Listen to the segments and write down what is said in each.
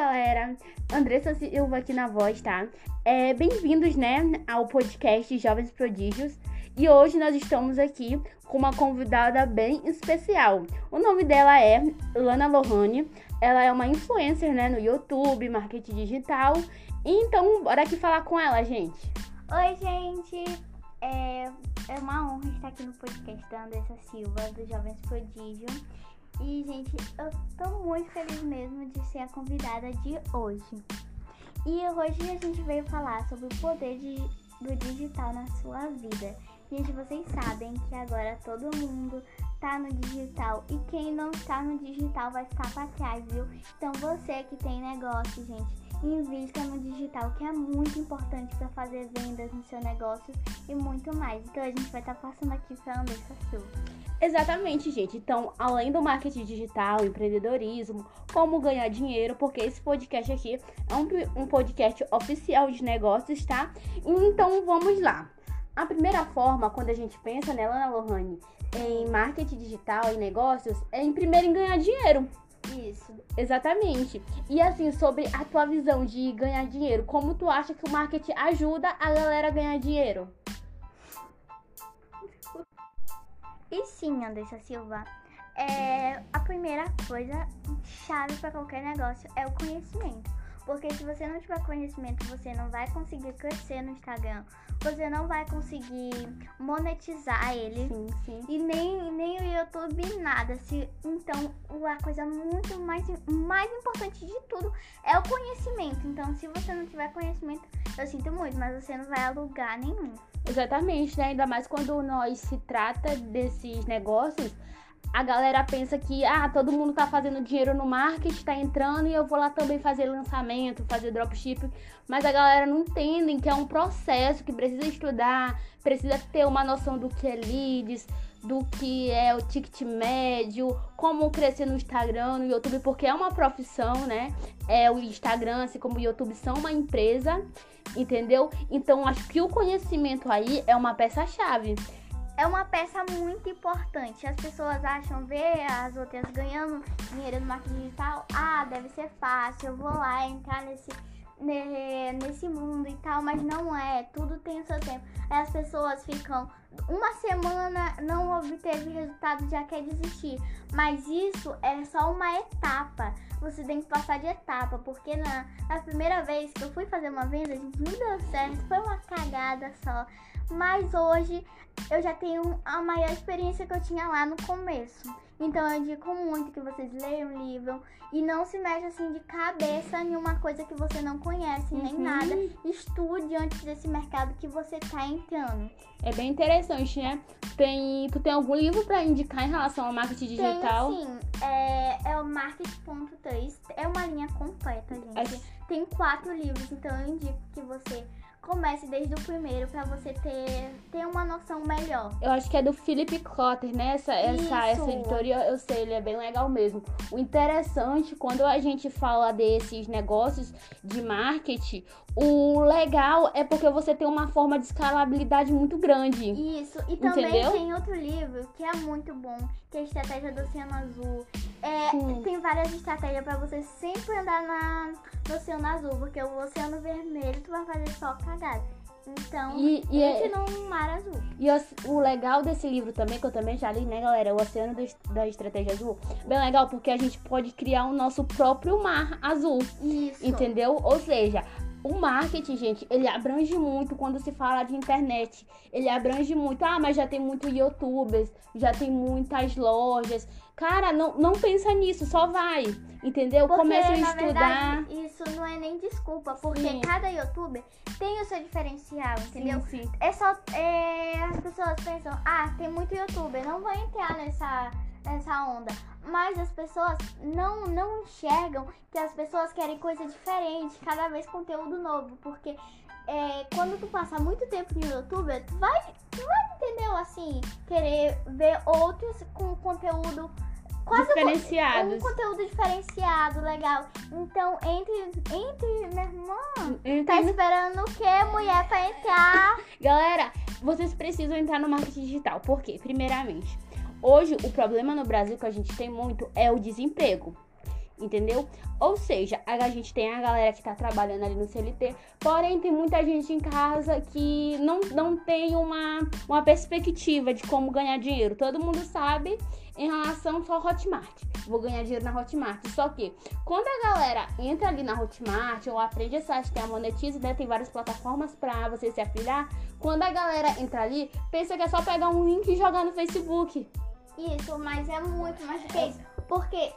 galera? Andressa Silva aqui na voz, tá? É, Bem-vindos, né, ao podcast Jovens Prodígios. E hoje nós estamos aqui com uma convidada bem especial. O nome dela é Lana Lohane. Ela é uma influencer, né, no YouTube, marketing digital. Então, bora aqui falar com ela, gente. Oi, gente! É, é uma honra estar aqui no podcast da Andressa Silva, do Jovens Prodígio. E, gente, eu tô muito feliz mesmo de ser a convidada de hoje. E hoje a gente veio falar sobre o poder de, do digital na sua vida. Gente, vocês sabem que agora todo mundo tá no digital e quem não tá no digital vai ficar pra trás, viu? Então você que tem negócio, gente, invista no digital, que é muito importante para fazer vendas no seu negócio e muito mais. Então a gente vai estar tá passando aqui para Andressa Silva. Exatamente, gente. Então, além do marketing digital, empreendedorismo, como ganhar dinheiro, porque esse podcast aqui é um, um podcast oficial de negócios, tá? Então, vamos lá. A primeira forma, quando a gente pensa, né, Lohane, em marketing digital e negócios, é em primeiro em ganhar dinheiro. Isso. Exatamente. E assim, sobre a tua visão de ganhar dinheiro, como tu acha que o marketing ajuda a galera a ganhar dinheiro? E sim, Andressa Silva, é, a primeira coisa chave para qualquer negócio é o conhecimento. Porque se você não tiver conhecimento, você não vai conseguir crescer no Instagram, você não vai conseguir monetizar ele. Sim, sim. E nem, nem o YouTube, nada. Se, então, a coisa muito mais, mais importante de tudo é o conhecimento. Então, se você não tiver conhecimento, eu sinto muito, mas você não vai a lugar nenhum. Exatamente, né? Ainda mais quando nós se trata desses negócios, a galera pensa que ah, todo mundo tá fazendo dinheiro no marketing, tá entrando e eu vou lá também fazer lançamento, fazer dropshipping, mas a galera não entende que é um processo que precisa estudar, precisa ter uma noção do que é leads, do que é o ticket médio, como crescer no Instagram, no YouTube, porque é uma profissão, né? É o Instagram, assim como o YouTube são uma empresa, entendeu? Então acho que o conhecimento aí é uma peça-chave. É uma peça muito importante. As pessoas acham ver as outras ganhando dinheiro no marketing digital. Ah, deve ser fácil, eu vou lá entrar nesse nesse mundo e tal, mas não é, tudo tem o seu tempo. As pessoas ficam uma semana não obteve resultado, já quer desistir. Mas isso é só uma etapa. Você tem que passar de etapa, porque na, na primeira vez que eu fui fazer uma venda, gente, não deu certo, foi uma cagada só. Mas hoje eu já tenho a maior experiência que eu tinha lá no começo. Então eu indico muito que vocês leiam o livro e não se mexa assim de cabeça em uma coisa que você não conhece uhum. nem nada. Estude antes desse mercado que você tá entrando. É bem interessante, né? Tem, tu tem algum livro para indicar em relação ao marketing digital? Tem, sim. É, é o Marketing.3. É uma linha completa, gente. É... Tem quatro livros, então eu indico que você comece desde o primeiro para você ter, ter uma noção melhor. Eu acho que é do Philip Kotler, né? Essa, essa, essa editoria, eu sei, ele é bem legal mesmo. O interessante, quando a gente fala desses negócios de marketing, o legal é porque você tem uma forma de escalabilidade muito grande. Isso, e também entendeu? tem outro livro que é muito bom, que é a Estratégia do Oceano Azul. É, tem várias estratégias para você sempre andar na, no Oceano Azul, porque o Oceano Vermelho tu vai fazer só cagada. Então, e, e é, no mar azul. E o, o, legal desse livro também, que eu também já li, né, galera? O Oceano do, da Estratégia Azul. Bem legal, porque a gente pode criar o nosso próprio mar azul. Isso. Entendeu? Ou seja, o marketing, gente, ele abrange muito quando se fala de internet. Ele abrange muito. Ah, mas já tem muitos youtubers, já tem muitas lojas. Cara, não, não pensa nisso, só vai. Entendeu? Porque, Começa a estudar. Verdade, isso não é nem desculpa, porque sim. cada youtuber tem o seu diferencial, entendeu? Sim, sim. É só. É, as pessoas pensam, ah, tem muito youtuber, não vou entrar nessa essa onda. Mas as pessoas não, não enxergam que as pessoas querem coisa diferente, cada vez conteúdo novo. Porque é, quando tu passa muito tempo no YouTube, tu vai, tu vai, entendeu? Assim, querer ver outros com conteúdo quase diferenciados. Um, conteúdo diferenciado, legal. Então, entre, entre minha irmã, tá esperando o que, mulher, pra entrar? Galera, vocês precisam entrar no marketing digital. Por quê? Primeiramente, Hoje, o problema no Brasil que a gente tem muito é o desemprego. entendeu? Ou seja, a gente tem a galera que tá trabalhando ali no CLT, porém tem muita gente em casa que não, não tem uma, uma perspectiva de como ganhar dinheiro. Todo mundo sabe em relação só ao Hotmart. Vou ganhar dinheiro na Hotmart. Só que quando a galera entra ali na Hotmart ou aprende essa que é a Monetize, né? Tem várias plataformas para você se afiliar. Quando a galera entra ali, pensa que é só pegar um link e jogar no Facebook. Isso, mas é muito mais do que isso. Porque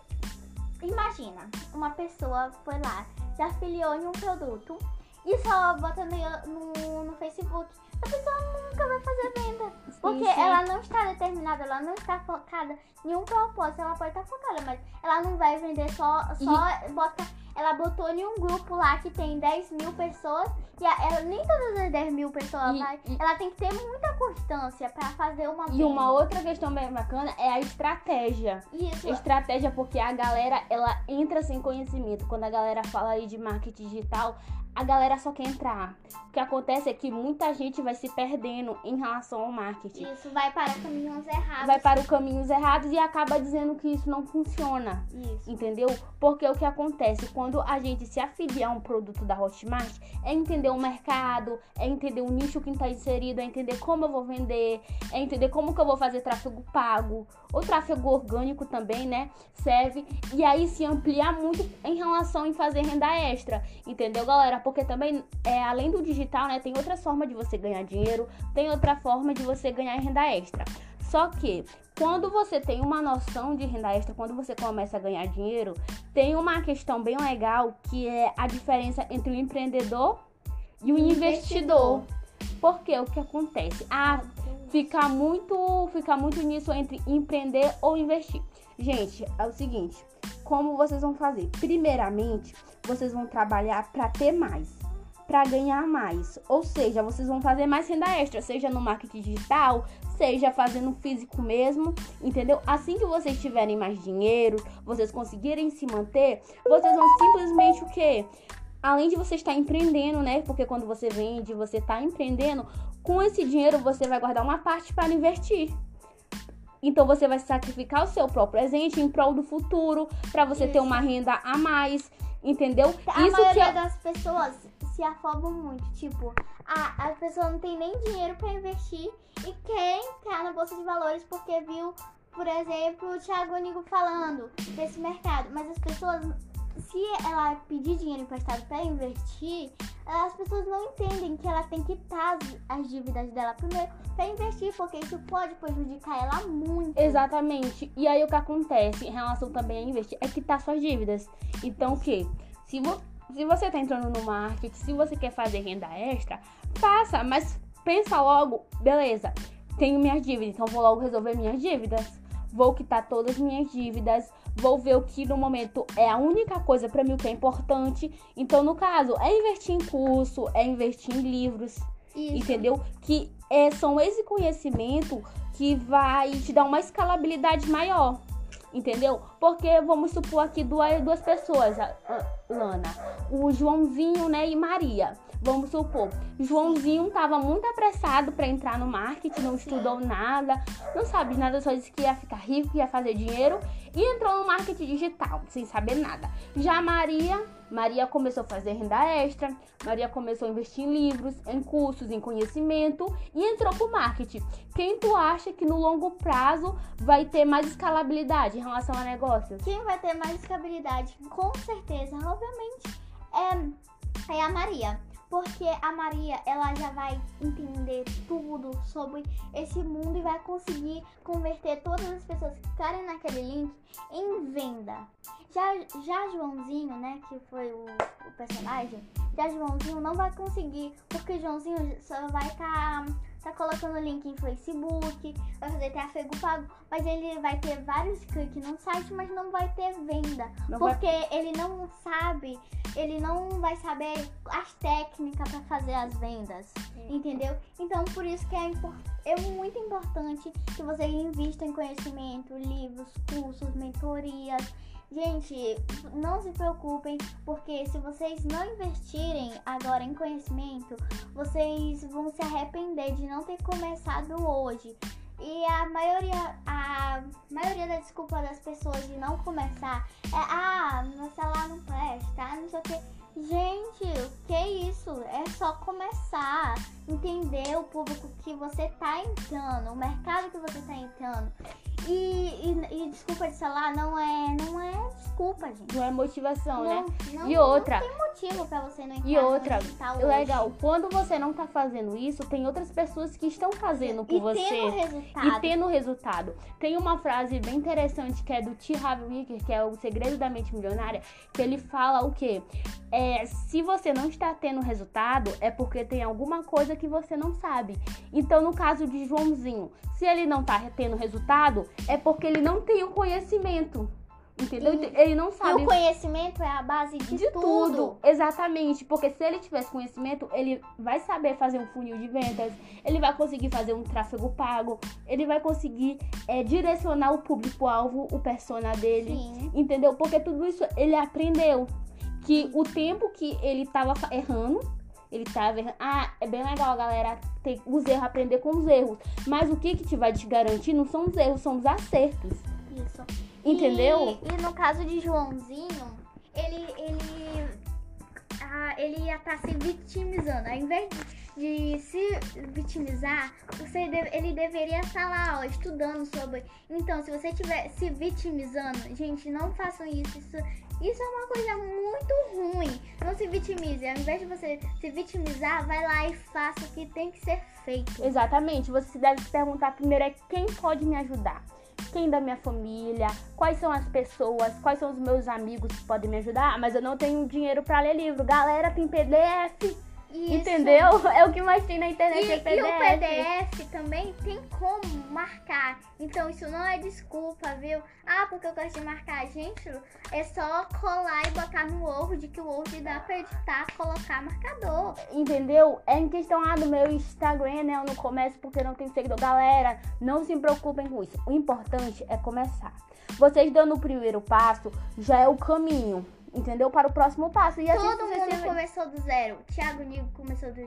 Imagina, uma pessoa foi lá, se afiliou em um produto e só bota no, no, no Facebook. A pessoa nunca vai fazer venda. Porque sim, sim. ela não está determinada, ela não está focada em um propósito. Ela pode estar focada, mas ela não vai vender só, só e... bota ela botou em um grupo lá que tem 10 mil pessoas e ela, nem todas as 10 mil pessoas e, vai. E, ela tem que ter muita constância para fazer uma E uma outra questão bem bacana é a estratégia. Isso. Estratégia porque a galera, ela entra sem conhecimento. Quando a galera fala aí de marketing digital, a galera só quer entrar. O que acontece é que muita gente vai se perdendo em relação ao marketing. Isso vai para caminhos errados. Vai para os caminhos errados e acaba dizendo que isso não funciona. Isso. Entendeu? Porque o que acontece quando a gente se afiliar a um produto da Hotmart é entender o mercado, é entender o nicho que está inserido, é entender como eu vou vender, é entender como que eu vou fazer tráfego pago, o tráfego orgânico também, né? Serve. E aí se ampliar muito em relação em fazer renda extra. Entendeu, galera? Porque também, é, além do digital, né, tem outras formas de você ganhar dinheiro, tem outra forma de você ganhar renda extra. Só que quando você tem uma noção de renda extra, quando você começa a ganhar dinheiro, tem uma questão bem legal que é a diferença entre o empreendedor e o investidor. investidor. Porque o que acontece? Ah, fica muito, fica muito nisso entre empreender ou investir. Gente, é o seguinte, como vocês vão fazer? Primeiramente, vocês vão trabalhar para ter mais, para ganhar mais. Ou seja, vocês vão fazer mais renda extra, seja no marketing digital, seja fazendo físico mesmo, entendeu? Assim que vocês tiverem mais dinheiro, vocês conseguirem se manter, vocês vão simplesmente o quê? Além de você estar empreendendo, né? Porque quando você vende, você está empreendendo, com esse dinheiro você vai guardar uma parte para investir. Então você vai sacrificar o seu próprio presente em prol do futuro, para você Isso. ter uma renda a mais, entendeu? A Isso maioria que... das pessoas se afobam muito, tipo, a, a pessoa não tem nem dinheiro para investir e quer entrar na bolsa de valores porque viu, por exemplo, o Thiago Nigo falando desse mercado, mas as pessoas se ela pedir dinheiro emprestado para investir, as pessoas não entendem que ela tem que estar as dívidas dela primeiro para investir, porque isso pode prejudicar ela muito. Exatamente. E aí o que acontece em relação também a investir é que tá suas dívidas. Então o que? Se, vo se você tá entrando no marketing, se você quer fazer renda extra, faça, mas pensa logo, beleza, tenho minhas dívidas, então vou logo resolver minhas dívidas vou quitar todas as minhas dívidas, vou ver o que no momento é a única coisa para mim que é importante. Então, no caso, é investir em curso, é investir em livros, Isso. entendeu? Que é, são esse conhecimento que vai te dar uma escalabilidade maior. Entendeu? Porque vamos supor aqui duas, duas pessoas, Lana. O Joãozinho, né, e Maria. Vamos supor, Joãozinho estava muito apressado para entrar no marketing, não estudou nada, não sabe nada, só disse que ia ficar rico, ia fazer dinheiro e entrou no marketing digital, sem saber nada. Já Maria, Maria começou a fazer renda extra, Maria começou a investir em livros, em cursos, em conhecimento e entrou pro marketing. Quem tu acha que no longo prazo vai ter mais escalabilidade em relação a negócios? Quem vai ter mais escalabilidade, com certeza, obviamente, é, é a Maria porque a Maria ela já vai entender tudo sobre esse mundo e vai conseguir converter todas as pessoas que ficarem naquele link em venda. Já, já Joãozinho, né, que foi o, o personagem, já Joãozinho não vai conseguir, porque Joãozinho só vai estar. Tá tá colocando link em Facebook, vai fazer tráfego pago, mas ele vai ter vários cliques no site, mas não vai ter venda. Não porque vai... ele não sabe, ele não vai saber as técnicas para fazer as vendas. Entendeu? Então por isso que é, é muito importante que você invista em conhecimento, livros, cursos, mentorias Gente, não se preocupem, porque se vocês não investirem agora em conhecimento, vocês vão se arrepender de não ter começado hoje. E a maioria, a maioria da desculpa das pessoas de não começar é ah, meu celular não presta, não sei o que. Gente, o que é isso? É só começar, entender o público que você tá entrando, o mercado que você tá entrando. E, e, e, desculpa de celular não é, não é desculpa, gente. Não é motivação, né? não, né? e outra. Não tem motivo pra você não entrar E outra, tá legal, quando você não tá fazendo isso, tem outras pessoas que estão fazendo por e você. Tendo resultado. E tendo resultado. Tem uma frase bem interessante que é do T. Harv Eker, que é o segredo da mente milionária, que ele fala o quê? É, se você não está tendo resultado, é porque tem alguma coisa que você não sabe. Então, no caso de Joãozinho, se ele não tá tendo resultado, é porque ele não tem o conhecimento. Entendeu? E, ele não sabe. E o conhecimento é a base de, de tudo. tudo. Exatamente. Porque se ele tivesse conhecimento, ele vai saber fazer um funil de vendas, ele vai conseguir fazer um tráfego pago, ele vai conseguir é, direcionar o público-alvo, o persona dele. Sim. Entendeu? Porque tudo isso ele aprendeu. Que o tempo que ele tava errando, ele tava errando. Ah, é bem legal, galera, ter os erros, aprender com os erros. Mas o que, que te vai te garantir não são os erros, são os acertos. Isso. Entendeu? E, e no caso de Joãozinho, ele, ele, ah, ele ia estar tá se vitimizando. Ao invés de, de se vitimizar, você deve, ele deveria estar lá, ó, estudando sobre. Então, se você estiver se vitimizando, gente, não façam isso. Isso, isso é uma coisa muito ruim. Não se vitimize. Ao invés de você se vitimizar, vai lá e faça o que tem que ser feito. Exatamente. Você deve se perguntar primeiro é quem pode me ajudar quem da minha família, quais são as pessoas, quais são os meus amigos que podem me ajudar, mas eu não tenho dinheiro para ler livro. Galera, tem PDF. Isso. Entendeu? É o que mais tem na internet, e, é PDF. E o PDF também tem como marcar. Então isso não é desculpa, viu? Ah, porque eu gosto de marcar. Gente, é só colar e botar no Word, que o Word dá pra editar, colocar marcador. Entendeu? É em questão lá do meu Instagram, né? Eu não começo porque não tem seguidor. Galera, não se preocupem com isso. O importante é começar. Vocês dando o primeiro passo já é o caminho entendeu? Para o próximo passo. E Todo mundo se... começou do zero. Tiago Nigo começou do,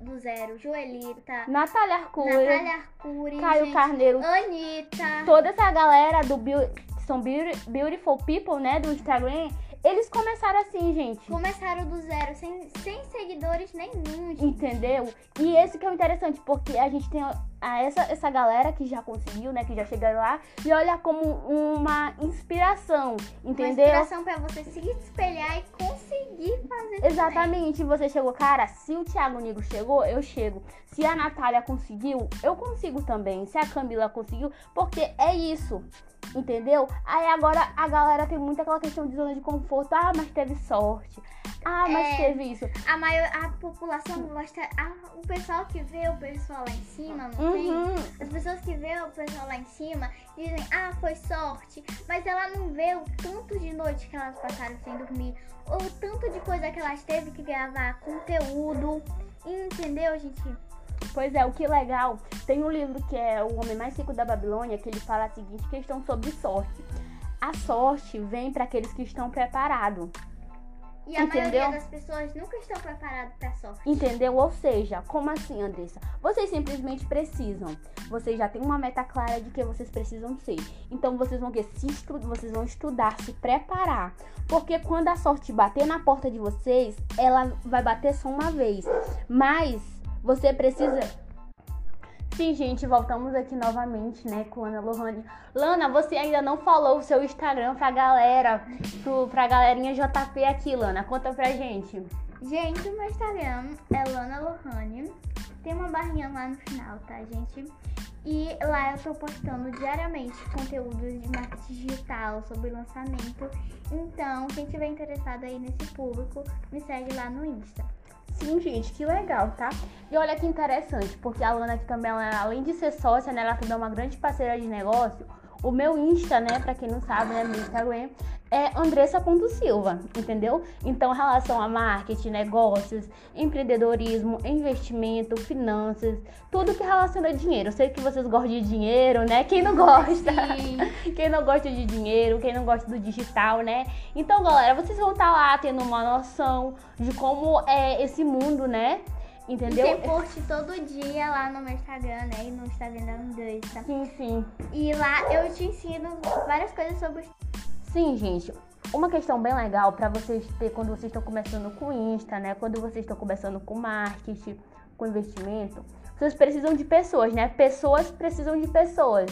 do zero. Joelita. Natália Arcuri. Natália Arcuri. Caio gente, Carneiro. Anitta. Toda essa galera do que são Beautiful People, né? Do Instagram. Eles começaram assim, gente. Começaram do zero, sem, sem seguidores nenhum, gente. Entendeu? E esse que é o interessante, porque a gente tem a essa, essa galera que já conseguiu, né? Que já chegaram lá. E olha como uma inspiração, entendeu? Uma inspiração pra você se espelhar e conseguir fazer Exatamente. Também. Você chegou, cara, se o Thiago Nigo chegou, eu chego. Se a Natália conseguiu, eu consigo também. Se a Camila conseguiu, porque é isso. Entendeu? Aí agora a galera tem muito aquela questão de zona de conforto. Ah, mas teve sorte. Ah, mas é, teve isso. A maior a população gosta. A, o pessoal que vê o pessoal lá em cima, não uhum. As pessoas que vê o pessoal lá em cima dizem, ah, foi sorte. Mas ela não vê o tanto de noite que elas passaram sem dormir. Ou o tanto de coisa que elas teve que gravar, conteúdo. Entendeu, gente? Pois é, o que legal, tem um livro que é O Homem Mais Rico da Babilônia, que ele fala a seguinte questão sobre sorte. A sorte vem para aqueles que estão preparados. E a Entendeu? maioria das pessoas nunca estão preparadas para sorte. Entendeu? Ou seja, como assim, Andressa? Vocês simplesmente precisam. Vocês já têm uma meta clara de que vocês precisam ser. Então vocês vão que se vocês vão estudar, se preparar. Porque quando a sorte bater na porta de vocês, ela vai bater só uma vez. Mas você precisa. Sim, gente, voltamos aqui novamente, né, com Ana Lohane. Lana, você ainda não falou o seu Instagram pra galera, pro, pra galerinha JP aqui, Lana. Conta pra gente. Gente, o meu Instagram é Lana Lohane. Tem uma barrinha lá no final, tá, gente? E lá eu tô postando diariamente conteúdos de marketing digital sobre lançamento. Então, quem tiver interessado aí nesse público, me segue lá no Insta. Sim, gente, que legal, tá? E olha que interessante, porque a Lana aqui também, ela, além de ser sócia, né, ela também é uma grande parceira de negócio. O meu Insta, né, pra quem não sabe, né, meu Instagram é andressa.silva, entendeu? Então, relação a marketing, negócios, empreendedorismo, investimento, finanças, tudo que relaciona a dinheiro. Eu sei que vocês gostam de dinheiro, né? Quem não gosta? Sim. Quem não gosta de dinheiro, quem não gosta do digital, né? Então, galera, vocês vão estar tá lá tendo uma noção de como é esse mundo, né? Entendeu? Tem post todo dia lá no meu Instagram, né? E no Instagram da Andressa. Sim, sim. E lá eu te ensino várias coisas sobre Sim, gente. Uma questão bem legal para vocês ter quando vocês estão começando com Insta, né? Quando vocês estão começando com marketing, com investimento, vocês precisam de pessoas, né? Pessoas precisam de pessoas,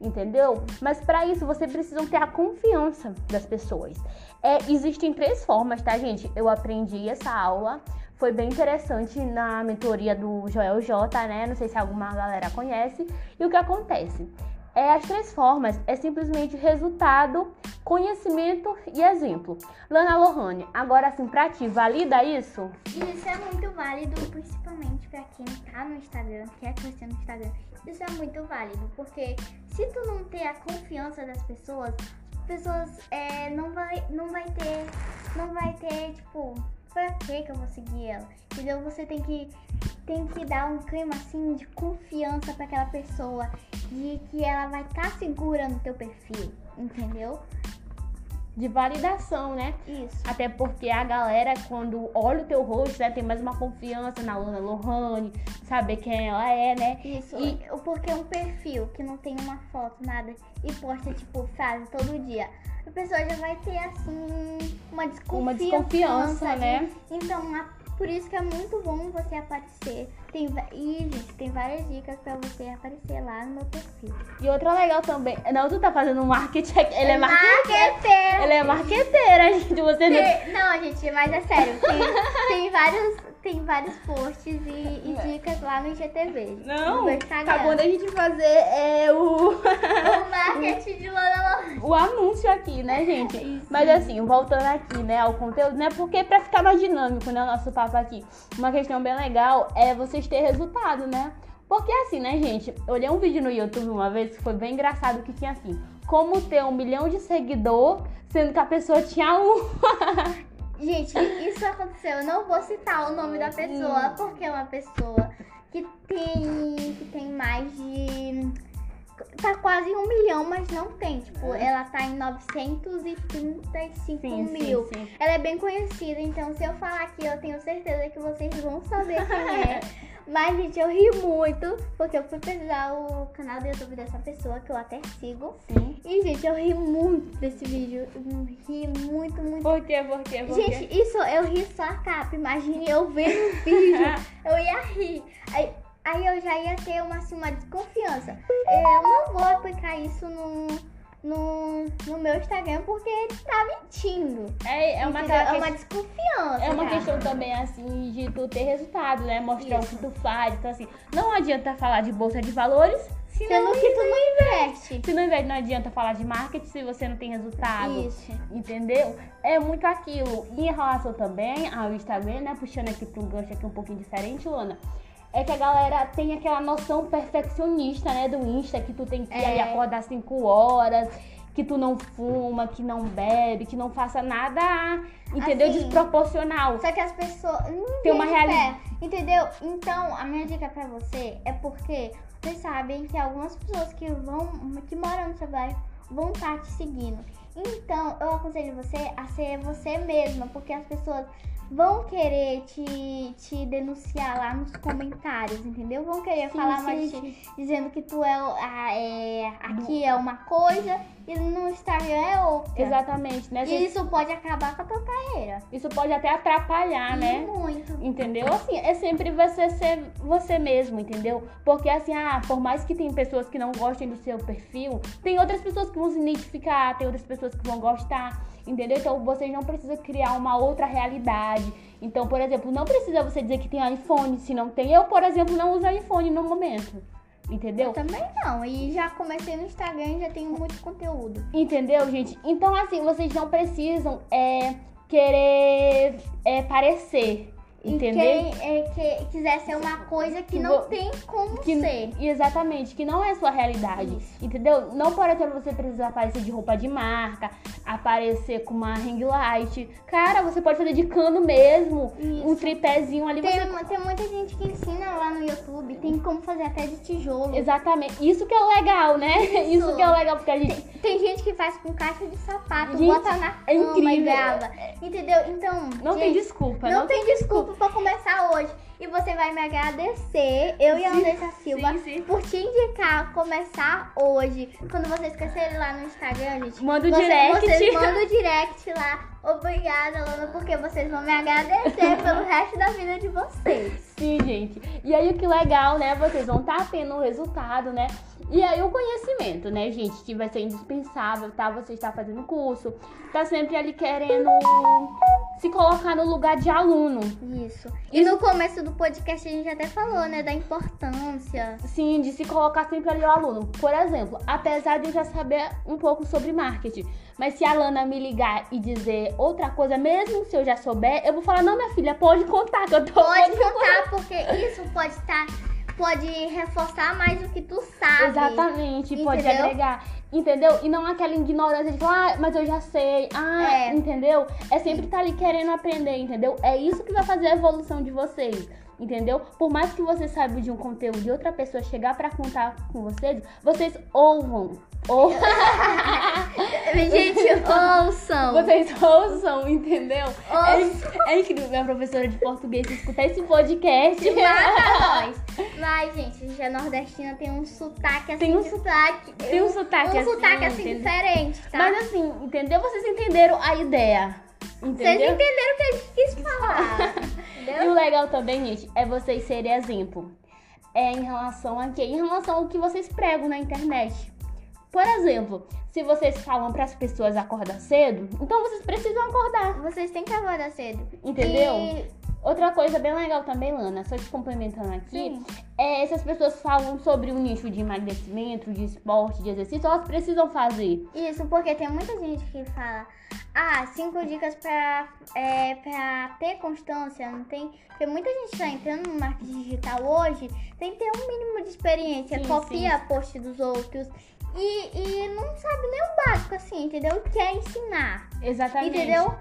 entendeu? Mas para isso você precisa ter a confiança das pessoas. É, existem três formas, tá, gente? Eu aprendi essa aula. Foi bem interessante na mentoria do Joel J, né? Não sei se alguma galera conhece. E o que acontece? É, as três formas é simplesmente resultado, conhecimento e exemplo. Lana Lohane, agora assim, pra ti, valida isso? Isso é muito válido, principalmente pra quem tá no Instagram, quer crescer no Instagram. Isso é muito válido, porque se tu não ter a confiança das pessoas, as pessoas é, não, vai, não vai ter, não vai ter, tipo, pra que que eu vou seguir ela? Entendeu? Você tem que, tem que dar um clima assim de confiança pra aquela pessoa, de que ela vai estar tá segura no teu perfil, entendeu? De validação, né? Isso. Até porque a galera, quando olha o teu rosto, né, tem mais uma confiança na Luna Lohane, saber quem ela é, né? Isso. E porque um perfil que não tem uma foto, nada, e posta, tipo, frase todo dia a pessoa já vai ter assim uma desconfiança, uma desconfiança né? Então, a, por isso que é muito bom você aparecer. Tem, e, gente, tem várias dicas pra você aparecer lá no meu perfil. E outra legal também. Não, tu tá fazendo marketing. Ele é marqueteiro. Ele é marqueteira, gente. Você tem, não... não, gente, mas é sério. Tem, tem vários tem vários posts e, e dicas lá no IGTV. Não, acabou da gente fazer é, o... o marketing de Lona O anúncio aqui, né, gente? Isso. Mas assim, voltando aqui, né, ao conteúdo, né, porque pra ficar mais dinâmico, né, o nosso papo aqui, uma questão bem legal é vocês terem resultado, né? Porque assim, né, gente? Olhei um vídeo no YouTube uma vez que foi bem engraçado que tinha assim, como ter um milhão de seguidor, sendo que a pessoa tinha um. Gente, isso aconteceu. Eu não vou citar o nome da pessoa, porque é uma pessoa que tem, que tem mais de. Tá quase um milhão, mas não tem. Tipo, é. ela tá em 935 sim, mil. Sim, sim. Ela é bem conhecida, então se eu falar aqui, eu tenho certeza que vocês vão saber quem é. Mas, gente, eu ri muito, porque eu fui pesquisar o canal do YouTube dessa pessoa, que eu até sigo. Sim. E, gente, eu ri muito desse vídeo. Eu ri muito, muito. Por quê? Por quê? Por gente, quê? isso eu ri só a capa. Imagine eu vendo o vídeo, eu ia rir. Aí, aí eu já ia ter uma, assim, uma desconfiança. Eu não vou aplicar isso no no, no meu Instagram porque ele tá mentindo. É, é, uma, é uma desconfiança. É uma cara. questão também, assim, de tu ter resultado, né? Mostrar Isso. o que tu faz. Então, assim, não adianta falar de bolsa de valores se Sendo não que tu não investe. Se não investe, não adianta falar de marketing se você não tem resultado. Isso. Entendeu? É muito aquilo. E em relação também ao Instagram, né? Puxando aqui para um gancho aqui um pouquinho diferente, Luana é que a galera tem aquela noção perfeccionista, né, do Insta, que tu tem que é. acordar 5 horas, que tu não fuma, que não bebe, que não faça nada, entendeu? Assim, Desproporcional. Só que as pessoas tem uma realidade, entendeu? Então, a minha dica para você é porque vocês sabem que algumas pessoas que vão que moram no seu bairro vão estar te seguindo. Então, eu aconselho você a ser você mesma, porque as pessoas vão querer te, te denunciar lá nos comentários, entendeu? Vão querer sim, falar sim, mais sim. dizendo que tu é, a, é aqui é uma coisa e no Instagram é outra. Exatamente, né? E isso pode acabar com a tua carreira. Isso pode até atrapalhar, né? Muito. Entendeu? Assim, é sempre você ser você mesmo, entendeu? Porque assim, ah, por mais que tem pessoas que não gostem do seu perfil, tem outras pessoas que vão se identificar, tem outras pessoas que vão gostar, entendeu? Então vocês não precisam criar uma outra realidade. Então, por exemplo, não precisa você dizer que tem iPhone se não tem. Eu, por exemplo, não uso iPhone no momento. Entendeu? Eu também não. E já comecei no Instagram e já tenho muito conteúdo. Entendeu, gente? Então, assim, vocês não precisam é, querer é, parecer. Entendeu? E quem é, que quiser ser uma coisa que, não tem como que, ser. Exatamente, que não é sua realidade. Isso. Entendeu? Não, por exemplo, você precisa aparecer de roupa de marca, aparecer com uma ring light. Cara, você pode fazer de cano mesmo, Isso. um tripézinho ali. Tem, você... tem muita gente que ensina lá no YouTube, tem como fazer até de tijolo. Exatamente. Isso que é o legal, né? Isso, Isso que é o legal, porque a gente. Tem, tem, gente que faz com caixa de sapato, gente, bota na é cama é incrível. e grava. Entendeu? Então. Não gente, tem desculpa. Não, não tem, tem você vai me agradecer, eu e a Andressa Silva, sim, sim. por te indicar começar hoje. Quando vocês esquecerem lá no Instagram, gente. Manda o você- direct. Vocês mandam o direct lá. Obrigada, Lana, porque vocês vão me agradecer pelo resto da vida de vocês. Sim, gente. E aí o que legal, né? Vocês vão estar tendo o resultado, né? E aí o conhecimento, né, gente? Que vai ser indispensável, tá? Você está fazendo curso, tá sempre ali querendo se colocar no lugar de aluno. Isso. E no começo do podcast a gente até falou, né, da importância. Sim, de se colocar sempre ali o aluno. Por exemplo, apesar de eu já saber um pouco sobre marketing, mas se a Lana me ligar e dizer outra coisa, mesmo se eu já souber, eu vou falar, não, minha filha, pode contar que eu tô. Pode contar, porque isso pode estar. Pode reforçar mais o que tu sabe. Exatamente, pode Entendeu? agregar. Entendeu? E não aquela ignorância de falar, ah, mas eu já sei. Ah, É. entendeu? É sempre estar ali querendo aprender, entendeu? É isso que vai fazer a evolução de vocês. Entendeu? Por mais que você saiba de um conteúdo de outra pessoa chegar pra contar com vocês, vocês ouvam. Ou Gente, ouçam. vocês ouçam, entendeu? Ouçam. É, é incrível minha professora de português escutar esse podcast. Mata nós. Mas, gente, a gente é nordestina, tem um sotaque assim. Tem um sotaque. Tem um sotaque um assim, sotaque assim entendeu? diferente, tá? Mas assim, entendeu? Vocês entenderam a ideia. Vocês Entendeu? entenderam o que a gente quis falar. E o legal também, gente, é vocês serem exemplo. É em relação a quê? Em relação ao que vocês pregam na internet. Por exemplo, se vocês falam para as pessoas acordar cedo, então vocês precisam acordar, Vocês têm que acordar cedo. entendeu? E- Outra coisa bem legal também, Lana, só te complementando aqui, Sim. é se as pessoas falam sobre o nicho de emagrecimento, de esporte, de exercício, elas precisam fazer. Isso, porque tem muita gente que fala, ah, cinco dicas pra, é, pra ter constância, não tem. Porque muita gente tá entrando no marketing digital hoje, tem que ter um mínimo de experiência, Sim, copia post dos outros. E, e não sabe nem o básico, assim, entendeu? Quer ensinar. Exatamente. Entendeu?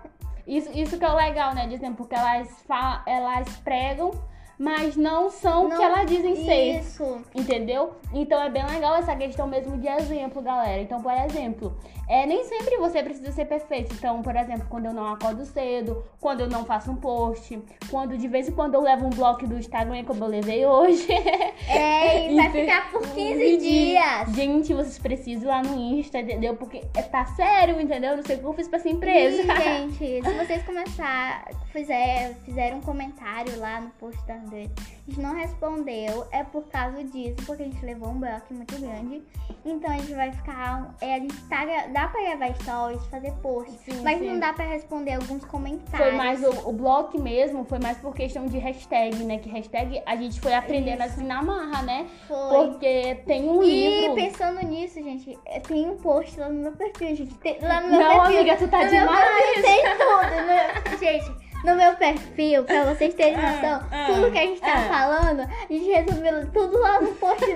Isso, isso que é o legal, né? Dizendo, porque elas, fa elas pregam, mas não são o que elas dizem ser. Isso. Entendeu? Então é bem legal essa questão mesmo de exemplo, galera. Então, por exemplo, é, nem sempre você precisa ser perfeito. Então, por exemplo, quando eu não acordo cedo, quando eu não faço um post, quando de vez em quando eu levo um bloco do Instagram, como eu levei hoje. É, e vai Ente- ficar por 15 Entendi. dias. Gente, vocês precisam ir lá no Insta, entendeu? Porque é, tá sério, entendeu? Não sei o que eu fiz pra essa empresa. E, gente, se vocês começar, fizer, fizeram um comentário lá no post da André, a gente não respondeu, é por causa disso, porque a gente levou um bloco muito grande. Então a gente vai ficar. É, a gente tá, dá pra gravar stories, fazer post, Sim, mas sim. não dá pra responder alguns comentários. Foi mais o, o bloco mesmo, foi mais por questão de hashtag, né? Que hashtag a gente foi aprendendo Isso. assim na marra, né? Foi. Porque tem um E livro. pensando nisso, gente, é, tem um post lá no meu perfil, gente. Tem- lá no meu Não, perfil. amiga, tu tá no demais. tem tudo. no- gente, no meu perfil, pra vocês terem Ah, noção, ah, tudo que a gente tá ah. falando, a gente resumiu tudo lá no post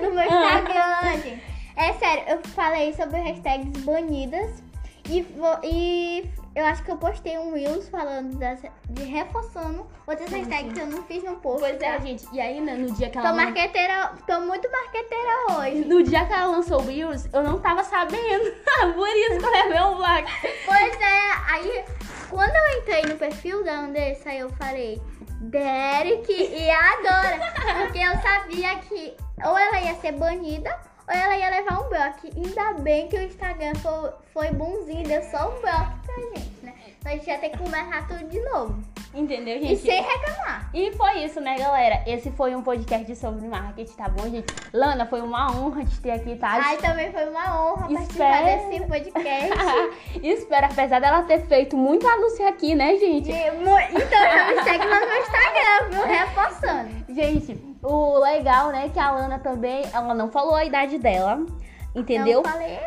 sério, eu falei sobre hashtags banidas e, e eu acho que eu postei um Reels falando das, de reforçando outras Sim, hashtags sim. que eu não fiz no post. Pois é, tá? gente. E aí, né, no dia que ela. Tô lan- marqueteira, tô muito marqueteira hoje. No dia que ela lançou o Reels, eu não tava sabendo. Por isso que eu levei um bloco. Pois é, aí quando eu entrei no perfil da Andressa, eu falei Derek e agora? Porque eu sabia que ou ela ia ser banida ou ela ia levar um bloco. Ainda bem que o Instagram foi, foi bonzinho, deu só um bloco pra gente, né? Então a gente ia ter que começar tudo de novo. Entendeu, E gente? sem reclamar. E foi isso, né, galera? Esse foi um podcast sobre marketing, tá bom, gente? Lana, foi uma honra te ter aqui, tá? Ai, também foi uma honra participar Espero- desse podcast. Espero, apesar dela ter feito muito anúncio aqui, né, gente? E Então já me segue lá no meu Instagram, viu? Reforçando. Gente, o legal, né, que a Lana também, ela não falou a idade dela, entendeu? Eu falei.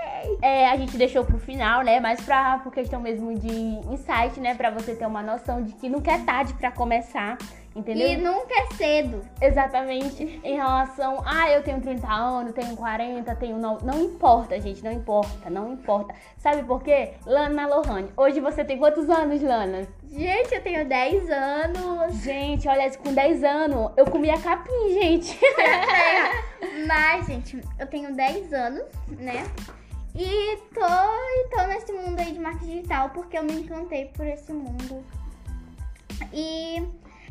É, a gente deixou pro final, né, mas pra, por questão mesmo de insight, né, pra você ter uma noção de que nunca é tarde pra começar, entendeu? E nunca é cedo. Exatamente. Em relação, ah, eu tenho 30 anos, tenho 40, tenho não, não importa, gente, não importa, não importa. Sabe por quê? Lana Lohane, hoje você tem quantos anos, Lana? Gente, eu tenho 10 anos. Gente, olha, com 10 anos eu comia capim, gente. Mas, gente, eu tenho 10 anos, né? E tô, e tô nesse mundo aí de marketing digital porque eu me encantei por esse mundo. E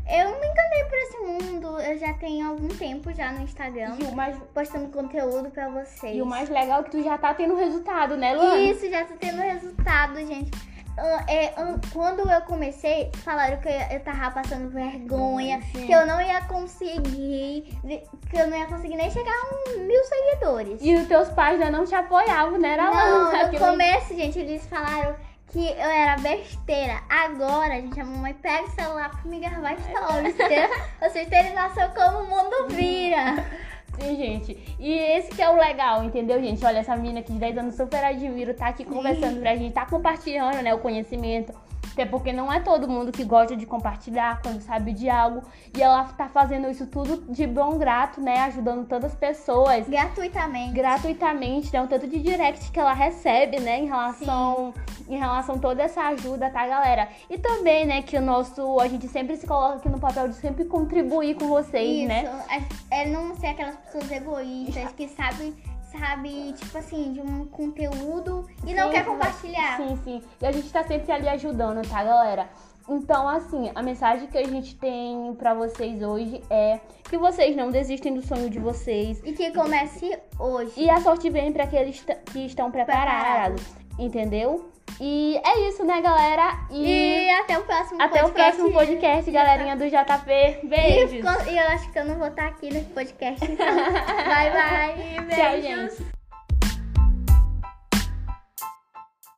Eu me encantei por esse mundo. Eu já tenho algum tempo já no Instagram. E o mais, Postando conteúdo pra vocês. e o mais legal é que tu já tá tendo resultado, né, Luana? Isso, já tô tendo resultado, gente. Ah, é, ah, quando eu comecei, falaram que eu, eu tava passando vergonha, Sim. que eu não ia conseguir, que eu não ia conseguir nem chegar a um mil seguidores. E os teus pais já não te apoiavam, né, era Não, Luana? no começo, gente, eles falaram que eu era besteira. Agora, gente, a mamãe pega o celular pra me gravar stories, entendeu? Vocês terem noção como o mundo vira. Sim, gente. E esse que é o legal, entendeu, gente? Olha, essa menina aqui de 10 anos super admiro, tá aqui conversando pra gente, tá compartilhando, né, o conhecimento. Até porque não é todo mundo que gosta de compartilhar quando sabe de algo. E ela tá fazendo isso tudo de bom grato, né? Ajudando todas as pessoas Gratuitamente. gratuitamente, né? O tanto de direct que ela recebe, né? Em relação, em relação a toda essa ajuda, tá, galera? E também, né, que o nosso. A gente sempre se coloca aqui no papel de sempre contribuir com vocês, Isso, né? é é não ser aquelas pessoas egoístas que sabem, sabe, tipo assim, de um conteúdo e não Sim, quer sim. compartilhar. Sim, sim. E a gente tá sempre ali ajudando, tá, galera? Então, assim, a mensagem que a gente tem pra vocês hoje é que vocês não desistem do sonho de vocês. E que comece hoje. E a sorte vem pra aqueles que estão preparados, entendeu? E é isso, né, galera? E, E até o próximo até o podcast. próximo podcast, galerinha do JP. Beijos. e eu acho que eu não vou estar aqui nesse podcast, então. bye, bye. Tchau, Beijos. gente.